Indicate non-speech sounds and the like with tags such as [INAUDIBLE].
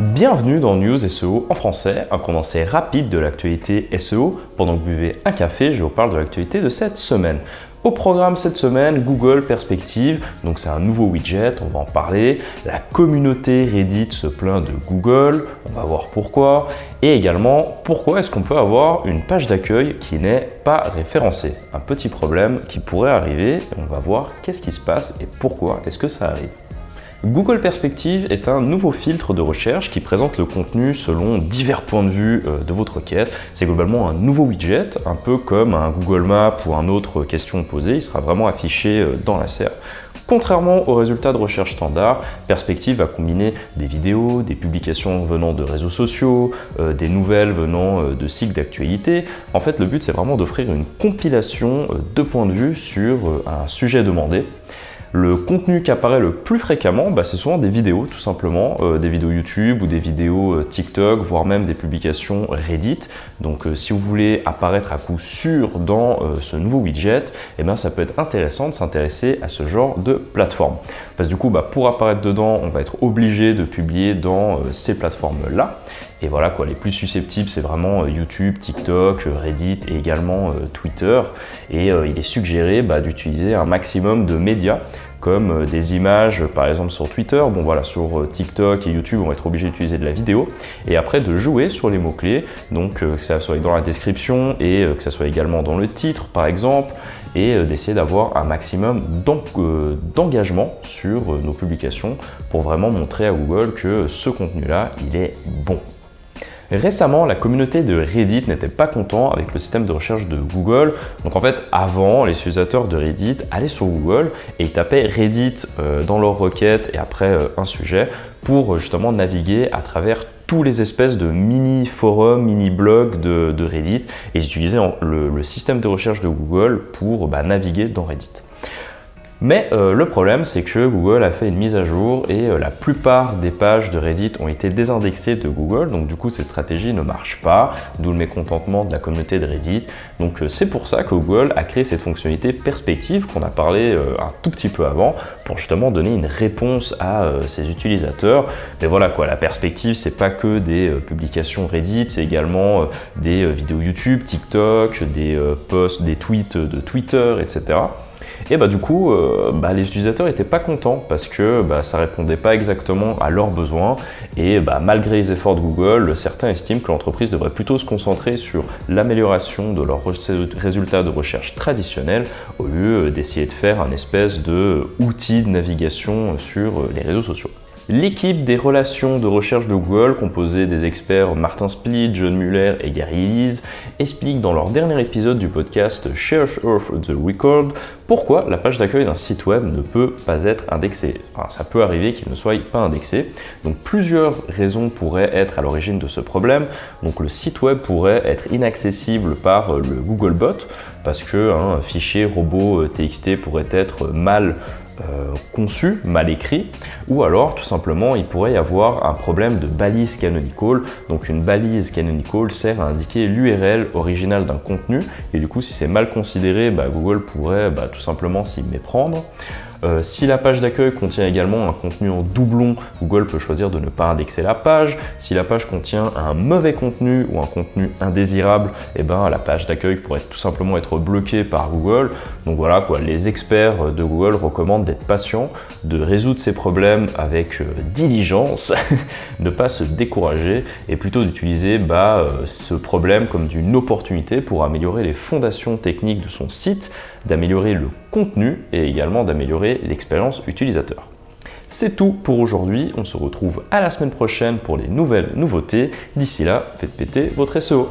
Bienvenue dans News SEO en français, un condensé rapide de l'actualité SEO. Pendant que vous buvez un café, je vous parle de l'actualité de cette semaine. Au programme cette semaine, Google Perspective, donc c'est un nouveau widget, on va en parler. La communauté Reddit se plaint de Google, on va voir pourquoi. Et également, pourquoi est-ce qu'on peut avoir une page d'accueil qui n'est pas référencée? Un petit problème qui pourrait arriver, on va voir qu'est-ce qui se passe et pourquoi est-ce que ça arrive. Google Perspective est un nouveau filtre de recherche qui présente le contenu selon divers points de vue euh, de votre requête. C'est globalement un nouveau widget, un peu comme un Google Map ou un autre question posée. Il sera vraiment affiché euh, dans la serre. Contrairement aux résultats de recherche standard, Perspective va combiner des vidéos, des publications venant de réseaux sociaux, euh, des nouvelles venant de sites d'actualité. En fait, le but c'est vraiment d'offrir une compilation de points de vue sur un sujet demandé le contenu qui apparaît le plus fréquemment, bah, c'est souvent des vidéos tout simplement, euh, des vidéos YouTube ou des vidéos euh, TikTok, voire même des publications Reddit. Donc euh, si vous voulez apparaître à coup sûr dans ce nouveau widget, eh ben, ça peut être intéressant de s'intéresser à ce genre de plateforme. Parce que du coup, bah, pour apparaître dedans, on va être obligé de publier dans ces plateformes-là. Et voilà quoi, les plus susceptibles, c'est vraiment YouTube, TikTok, Reddit et également Twitter. Et il est suggéré bah, d'utiliser un maximum de médias comme euh, des images par exemple sur Twitter, bon voilà sur euh, TikTok et YouTube on va être obligé d'utiliser de la vidéo et après de jouer sur les mots-clés, donc euh, que ça soit dans la description et que ça soit également dans le titre par exemple et d'essayer d'avoir un maximum d'engagement sur nos publications pour vraiment montrer à Google que ce contenu-là, il est bon. Récemment, la communauté de Reddit n'était pas content avec le système de recherche de Google. Donc en fait, avant, les utilisateurs de Reddit allaient sur Google et tapaient Reddit euh, dans leur requête et après euh, un sujet pour justement naviguer à travers tous les espèces de mini forums, mini blogs de, Reddit et ils utilisaient le, système de recherche de Google pour bah, naviguer dans Reddit. Mais euh, le problème, c'est que Google a fait une mise à jour et euh, la plupart des pages de Reddit ont été désindexées de Google. Donc du coup, cette stratégie ne marche pas, d'où le mécontentement de la communauté de Reddit. Donc euh, c'est pour ça que Google a créé cette fonctionnalité perspective qu'on a parlé un tout petit peu avant pour justement donner une réponse à ses utilisateurs. Mais voilà quoi, la perspective, c'est pas que des publications Reddit, c'est également des vidéos YouTube, TikTok, des posts, des tweets de Twitter, etc. Et bah du coup, euh, bah, les utilisateurs n'étaient pas contents parce que bah, ça répondait pas exactement à leurs besoins. Et bah, malgré les efforts de Google, certains estiment que l'entreprise devrait plutôt se concentrer sur l'amélioration de leurs résultats de recherche traditionnels au lieu d'essayer de faire un espèce de outil de navigation sur les réseaux sociaux. L'équipe des relations de recherche de Google, composée des experts Martin Split, John Muller et Gary Elise, explique dans leur dernier épisode du podcast Search Earth the Record pourquoi la page d'accueil d'un site web ne peut pas être indexée. Enfin, ça peut arriver qu'il ne soit pas indexé. Donc plusieurs raisons pourraient être à l'origine de ce problème. Donc le site web pourrait être inaccessible par le Googlebot parce qu'un fichier robot TXT pourrait être mal euh, conçu, mal écrit, ou alors tout simplement il pourrait y avoir un problème de balise canonical. Donc une balise canonical sert à indiquer l'URL originale d'un contenu, et du coup si c'est mal considéré, bah, Google pourrait bah, tout simplement s'y méprendre. Euh, si la page d'accueil contient également un contenu en doublon, Google peut choisir de ne pas indexer la page. Si la page contient un mauvais contenu ou un contenu indésirable, eh ben, la page d'accueil pourrait tout simplement être bloquée par Google. Donc voilà, quoi, les experts de Google recommandent d'être patient, de résoudre ces problèmes avec euh, diligence, [LAUGHS] ne pas se décourager et plutôt d'utiliser bah, euh, ce problème comme une opportunité pour améliorer les fondations techniques de son site, d'améliorer le contenu et également d'améliorer l'expérience utilisateur. C'est tout pour aujourd'hui, on se retrouve à la semaine prochaine pour les nouvelles nouveautés. D'ici là, faites péter votre SEO.